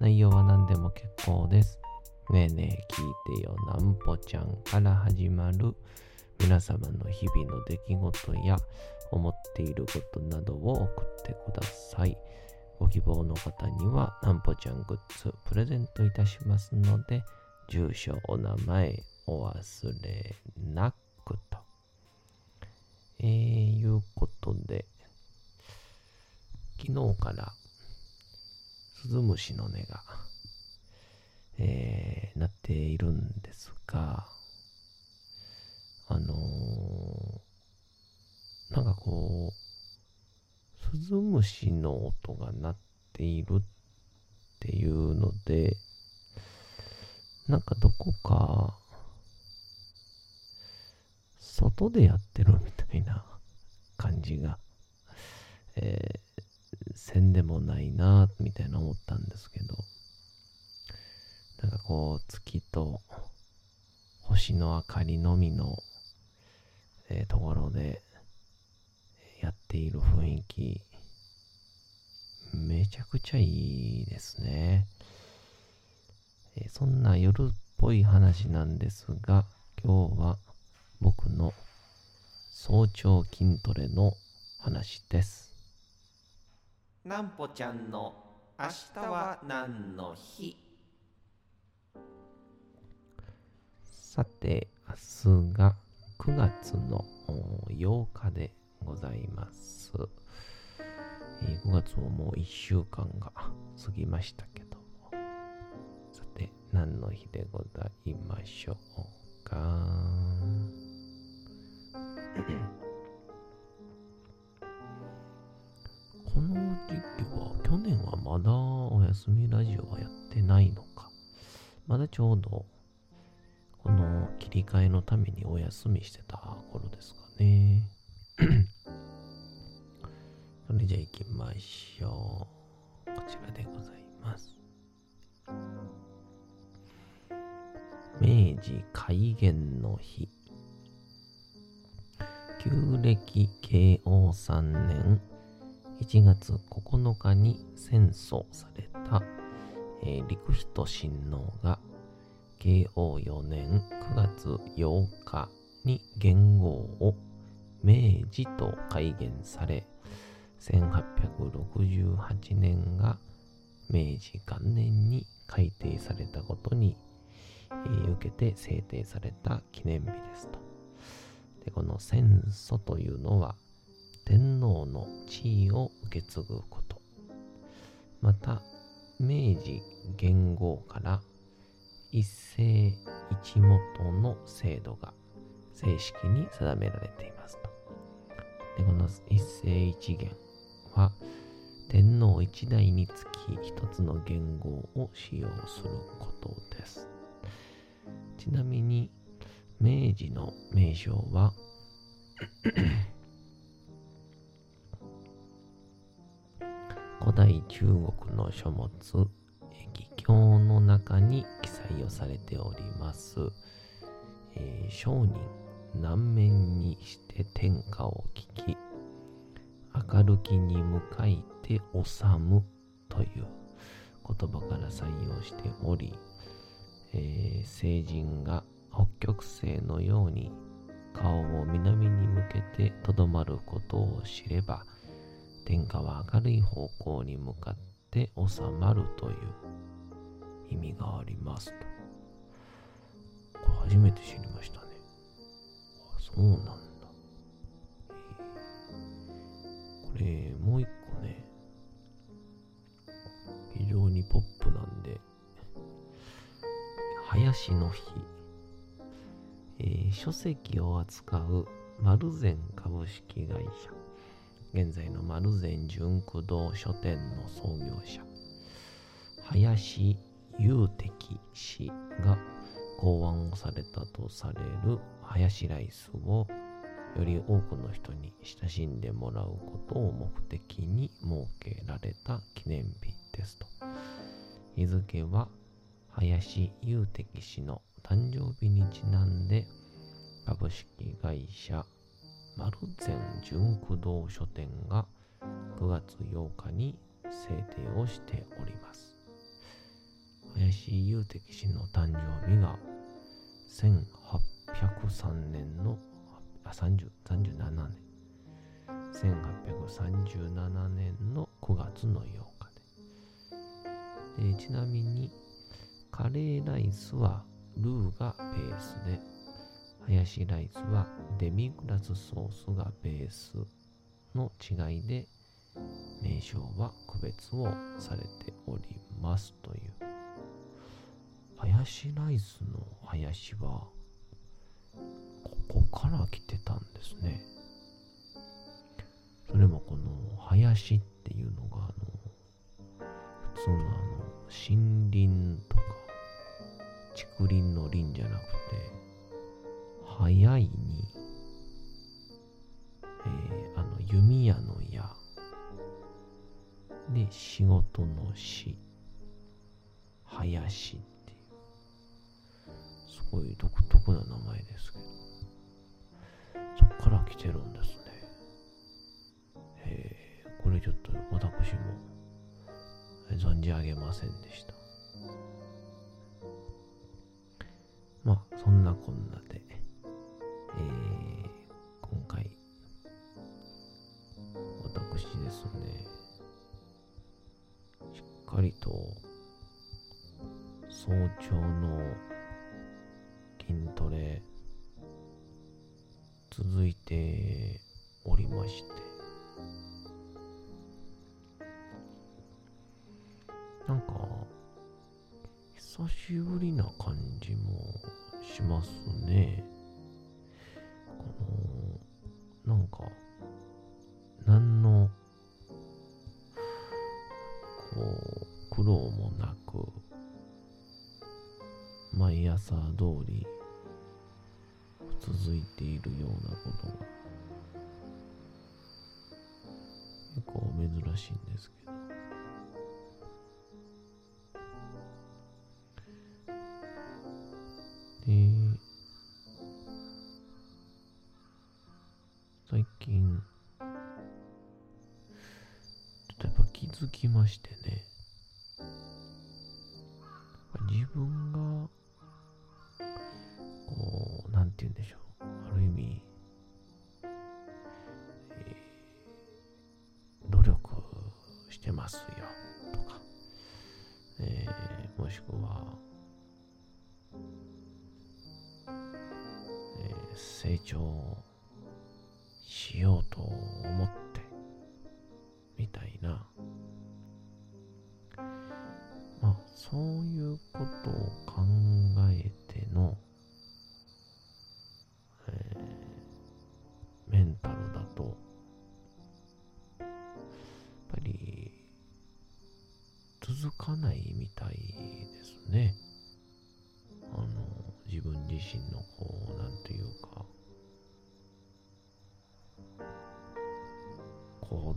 内容は何でも結構です。ねえねえ聞いてよなんぽちゃんから始まる皆様の日々の出来事や思っていることなどを送ってください。ご希望の方にはなんぽちゃんグッズプレゼントいたしますので、住所、お名前お忘れなくと。えー、いうことで、昨日からスズムシの音が、えー、鳴っているんですが、あのー、なんかこう、スズムシの音が鳴っているっていうので、なんかどこか、外でやってるみたいな感じが、えー、せんでもないな、みたいな思ったんですけど、なんかこう、月と星の明かりのみの、えー、ところでやっている雰囲気、めちゃくちゃいいですね。えー、そんな夜っぽい話なんですが、今日は僕の早朝筋トレの話です。なんぽちゃんの明日は何の日？さて、明日が9月の8日でございます。え5月ももう1週間が過ぎましたけどさて、何の日でございましょうか？この時は、去年はまだお休みラジオはやってないのか。まだちょうど、この切り替えのためにお休みしてた頃ですかね。それじゃあ行きましょう。こちらでございます。明治開元の日。旧暦慶応3年1月9日に戦争された、えー、陸人親王が慶応4年9月8日に元号を明治と改元され1868年が明治元年に改定されたことに、えー、受けて制定された記念日ですと。でこの戦祖というのは天皇の地位を受け継ぐこと。また、明治元号から一世一元の制度が正式に定められていますと。でこの一世一元は天皇一代につき一つの元号を使用することです。ちなみに明治の名称は古代中国の書物、義経の中に記載をされております。えー、商人、南面にして天下を聞き、明るきに向かいて治むという言葉から採用しており、えー、聖人が北極星のように顔を南に向けてとどまることを知れば、天下は明るい方向に向かって収まるという意味がありますと。これ初めて知りましたね。あ、そうなんだ。これ、もう一個ね、非常にポップなんで、林の日、えー書籍を扱う丸善株式会社、現在の丸善純駆動書店の創業者、林雄敵氏が考案をされたとされるハヤシライスをより多くの人に親しんでもらうことを目的に設けられた記念日ですと。日付は林雄敵氏の誕生日にちなんで株式会社丸善純駆動書店が9月8日に制定をしております。林雄敵氏の誕生日が1803年の30 37年1837年の9月の8日ででちなみにカレーライスはルーがベースでハヤシライスはデミグラスソースがベースの違いで名称は区別をされておりますという。ハヤシライスのハヤシはここから来てたんですね。それもこのハヤシっていうのがあの普通のあの森林とか竹林の林じゃなくて早いに、えーあの弓矢の矢。で仕事のし林っていう。すごい独特な名前ですけど。そっから来てるんですね。へえこれちょっと私も存じ上げませんでした。まあそんなこんなで。ですね。しっかりと早朝の筋トレ続いておりまして。なんか久しぶりな感じもしますね。通り続いているようなことが結構珍しいんですけど。で最近ちょっとやっぱ気づきましてね。成長しようと思ってみたいな。まあそういうこと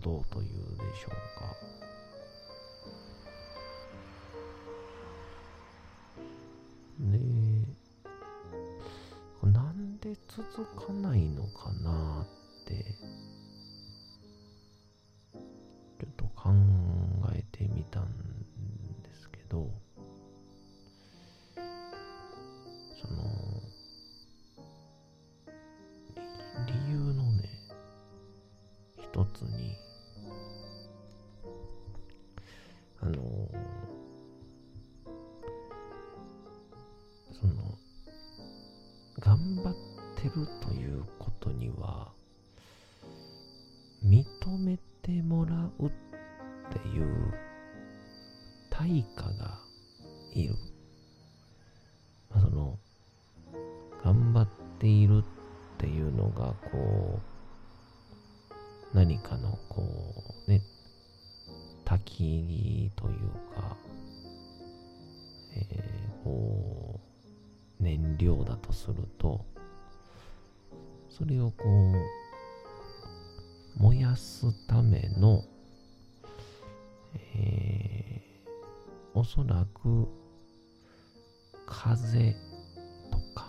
行動というでしょうか。でこれなんで続かないのかなってちょっと考えてみたんですけどその理由のね一つにう、燃料だとすると、それをこう、燃やすための、えー、おそらく、風とか、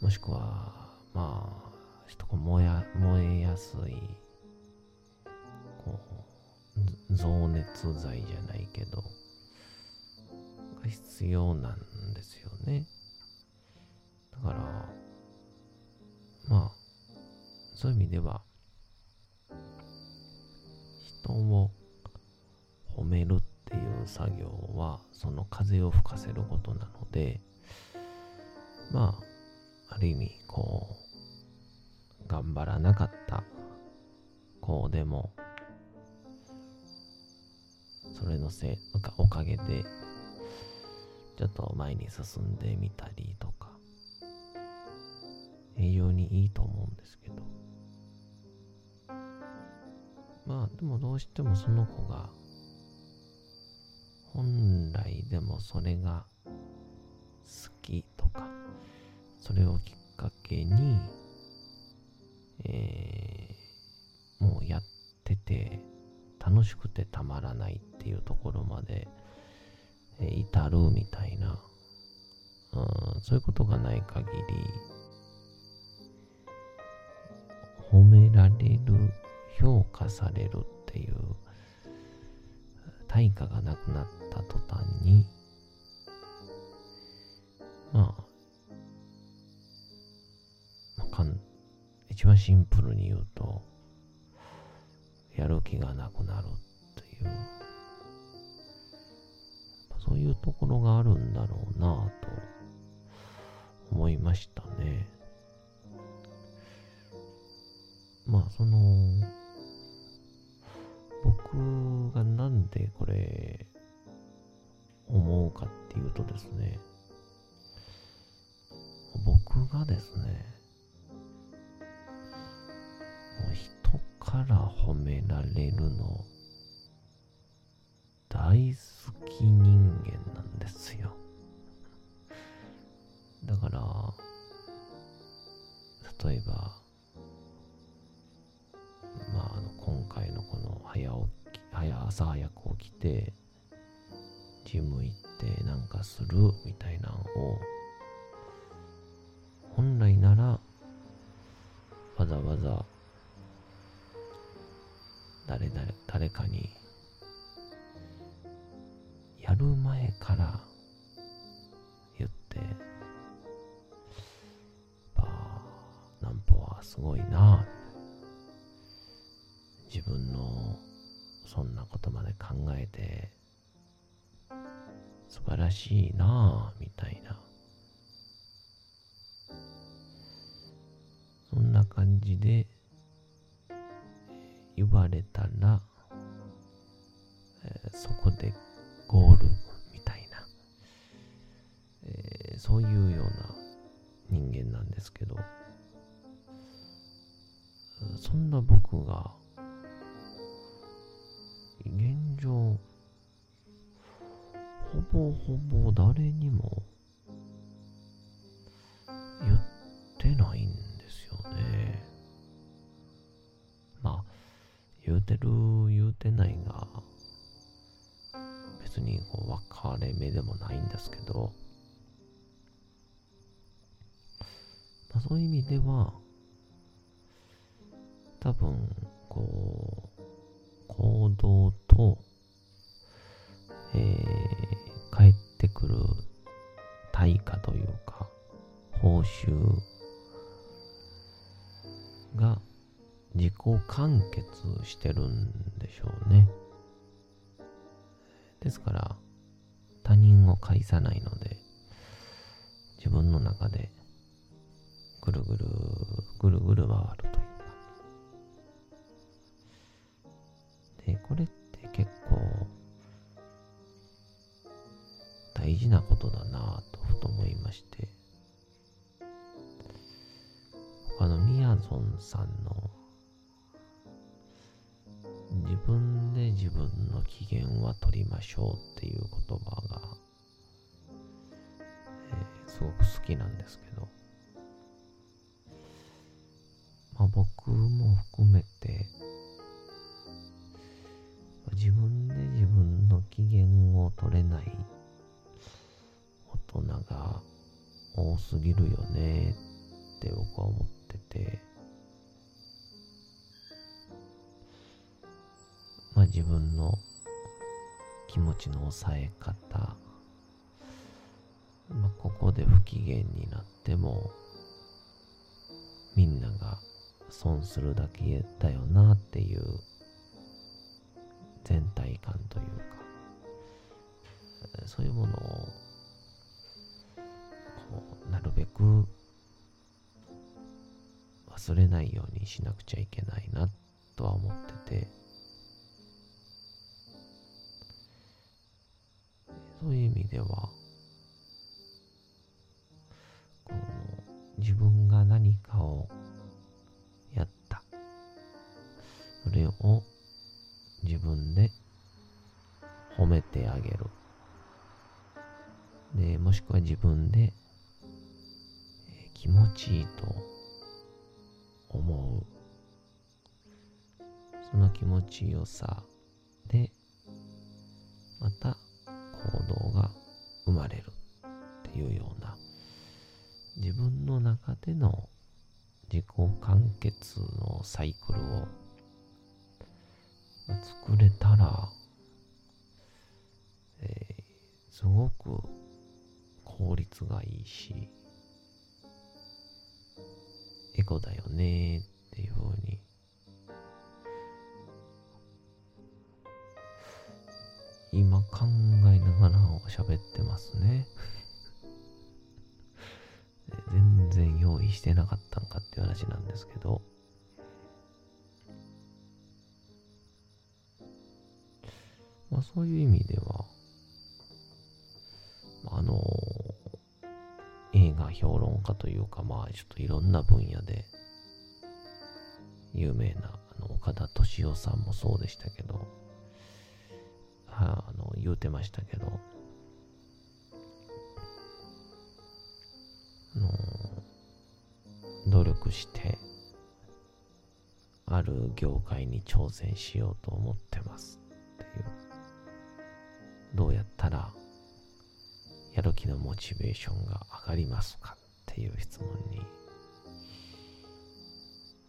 もしくは、まあ、ちょっとこう燃や燃えやすい、こう、増熱剤じゃないけど、が必要なんですよね。から、まあ、そういう意味では、人を褒めるっていう作業は、その風を吹かせることなので、まあ、ある意味、こう、頑張らなかった子でも、それのせい、おかげで、ちょっと前に進んでみたりとか、栄養にいいと思うんですけど、まあ、でもどうしてもその子が、本来でもそれが好きとか、それをきっかけに、えー、もうやってて楽しくてたまらないっていうところまで、えー、至るみたいな、うん、そういうことがない限り、られる、評価されるっていう対価がなくなった途端に、まあ、かん一番シンプルに言うと、やる気がなくなるっていう、そういうところがあるんだろうなぁと思いましたね。まあ、その、僕がなんでこれ思うかっていうとですね、僕がですね、人から褒められるの大好き人間なんですよ。だから、例えば、早起き早朝早く起きてジム行ってなんかするみたいなのを本来ならしいなぁみたいな。そんな感じで言われたら、えー、そこでゴールみたいな、えー、そういうような人間なんですけど。そんな僕が現状ぼほぼ誰にも言ってないんですよね。まあ、言うてる言うてないが、別にこう分かれ目でもないんですけど、まあ、そういう意味では、多分、こう、報酬が自己完結してるんでしょうね。ですから、他人を介さないので、自分の中でぐるるぐる、ぐるぐる回るというか。で、これって結構大事なことだなぁとふと思いまして、の、みやぞんさんの自分で自分の機嫌は取りましょうっていう言葉が、えー、すごく好きなんですけど、まあ、僕も含めて自分で自分の機嫌を取れない大人が多すぎるよねって僕は思ってて。自分の気持ちの抑え方、まあ、ここで不機嫌になってもみんなが損するだけだよなっていう全体感というか。そういうものをこうなるべく忘れないようにしなくちゃいけないなとは思ってて。そういう意味ではこの自分が何かをやった。それを自分で褒めてあげる。でもしくは自分で、気持ちいいと思う。その気持ちよさでの自己完結のサイクルを作れたら、えー、すごく効率がいいしエコだよねっていうふうに。今考えながら喋ってますね。全然用意してなかったんかっていう話なんですけど。まあそういう意味ではあの映画評論家というかまあちょっといろんな分野で有名なあの岡田敏夫さんもそうでしたけどはあの言うてましたけど、してある業界に挑戦しようと思ってます。っていう。どうやったらやる気のモチベーションが上がりますかっていう質問に。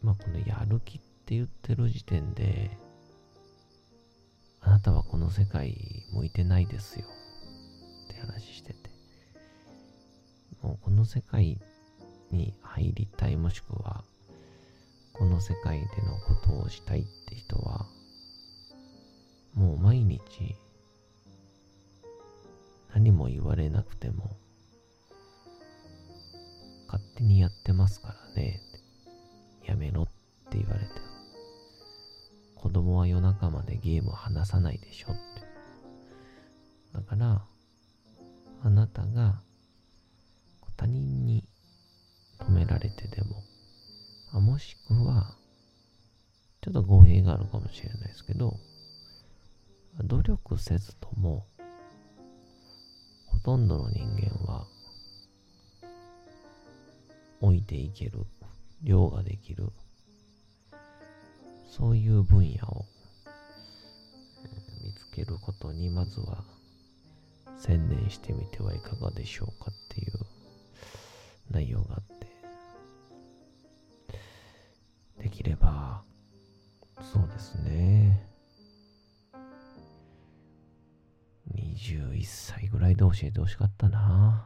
まあこのやる気って言ってる時点であなたはこの世界向いてないですよ。って話してて。もうこの世界に入りたいもしくはこの世界でのことをしたいって人はもう毎日何も言われなくても勝手にやってますからねやめろって言われて子供は夜中までゲームを離さないでしょって。だから、あなたが他人に止められてでも、あもしくは、ちょっと語弊があるかもしれないですけど、努力せずとも、ほとんどの人間は、置いていける、量ができる、そういう分野を、見つけることにまずは専念してみてはいかがでしょうかっていう内容があってきればそうですね。21歳ぐらいで教えてほしかったな。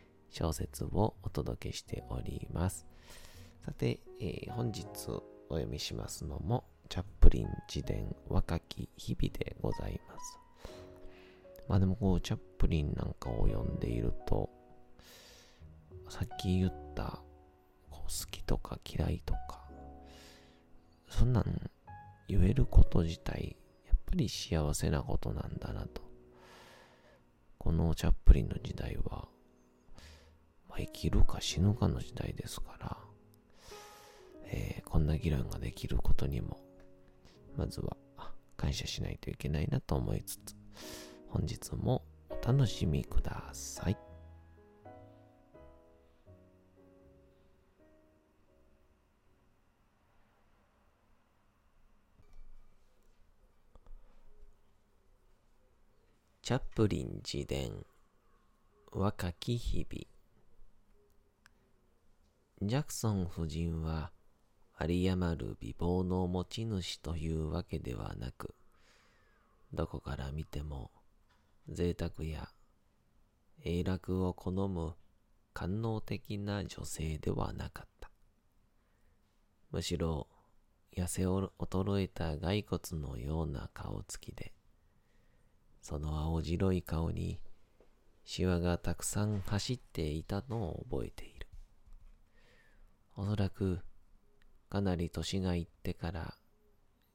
小説をお届けしております。さて、えー、本日お読みしますのも、チャップリン自伝若き日々でございます。まあでもこう、チャップリンなんかを読んでいると、さっき言ったこう好きとか嫌いとか、そんなん言えること自体、やっぱり幸せなことなんだなと。このチャップリンの時代は、まあ、生きるか死ぬかの時代ですから、えー、こんな議論ができることにも、まずは感謝しないといけないなと思いつつ、本日もお楽しみください。チャップリン自伝若き日々ジャクソン夫人は、有り余る美貌の持ち主というわけではなく、どこから見ても、贅沢や永楽を好む官能的な女性ではなかった。むしろ、痩せ衰えた骸骨のような顔つきで、その青白い顔に、シワがたくさん走っていたのを覚えている。く、かなり年がいってから、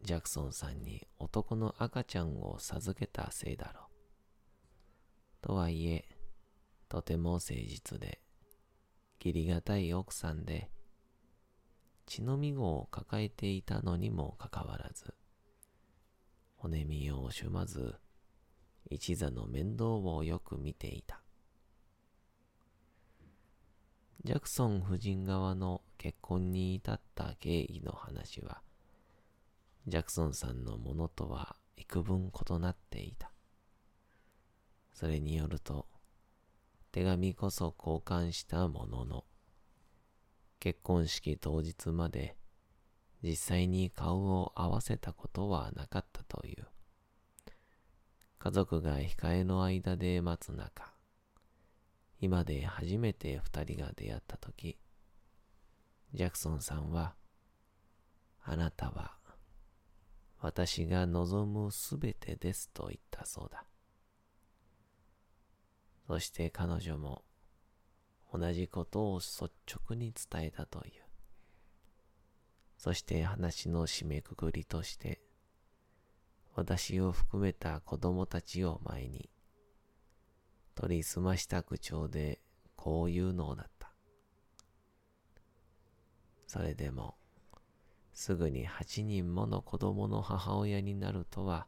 ジャクソンさんに男の赤ちゃんを授けたせいだろう。とはいえ、とても誠実で、義理がたい奥さんで、血のみ子を抱えていたのにもかかわらず、骨身を惜しまず、一座の面倒をよく見ていた。ジャクソン夫人側の結婚に至った経緯の話は、ジャクソンさんのものとは幾分異なっていた。それによると、手紙こそ交換したものの、結婚式当日まで実際に顔を合わせたことはなかったという。家族が控えの間で待つ中、今で初めて二人が出会ったとき、ジャクソンさんは、あなたは私が望むすべてですと言ったそうだ。そして彼女も同じことを率直に伝えたという。そして話の締めくくりとして、私を含めた子供たちを前に、取り澄ました口調でこう言うのだった。それでも、すぐに八人もの子供の母親になるとは、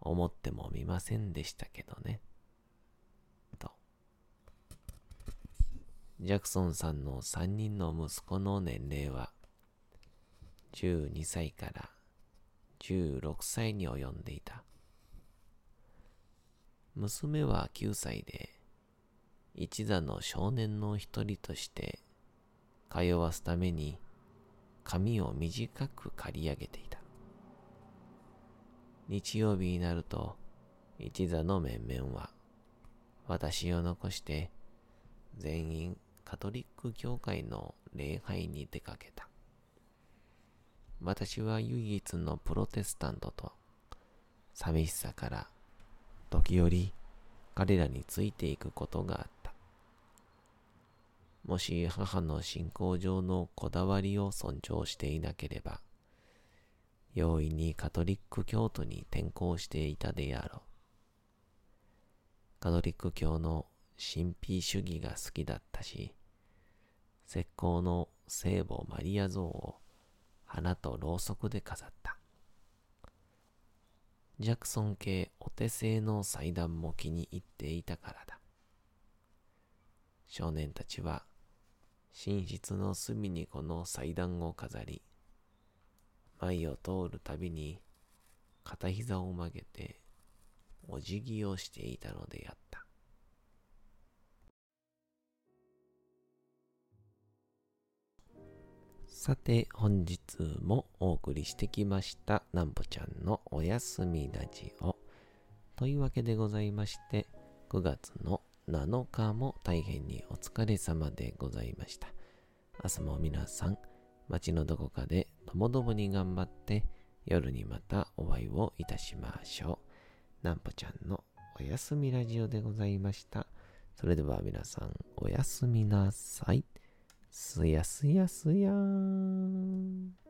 思ってもみませんでしたけどね。と。ジャクソンさんの三人の息子の年齢は、12歳から16歳に及んでいた。娘は9歳で、一座の少年の一人として通わすために髪を短く刈り上げていた。日曜日になると一座の面々は私を残して全員カトリック教会の礼拝に出かけた。私は唯一のプロテスタントと、寂しさから時折彼らについていくことがあった。もし母の信仰上のこだわりを尊重していなければ、容易にカトリック教徒に転校していたであろう。カトリック教の神秘主義が好きだったし、石膏の聖母マリア像を花とろうそくで飾った。ジャクソン系お手製の祭壇も気に入っていたからだ。少年たちは寝室の隅にこの祭壇を飾り、前を通るたびに片膝を曲げてお辞儀をしていたのであった。さて本日もお送りしてきましたなんぽちゃんのおやすみラジオ。というわけでございまして9月の7日も大変にお疲れ様でございました。朝も皆さん街のどこかでともどもに頑張って夜にまたお会いをいたしましょう。なんぽちゃんのおやすみラジオでございました。それでは皆さんおやすみなさい。すやすやすやーん。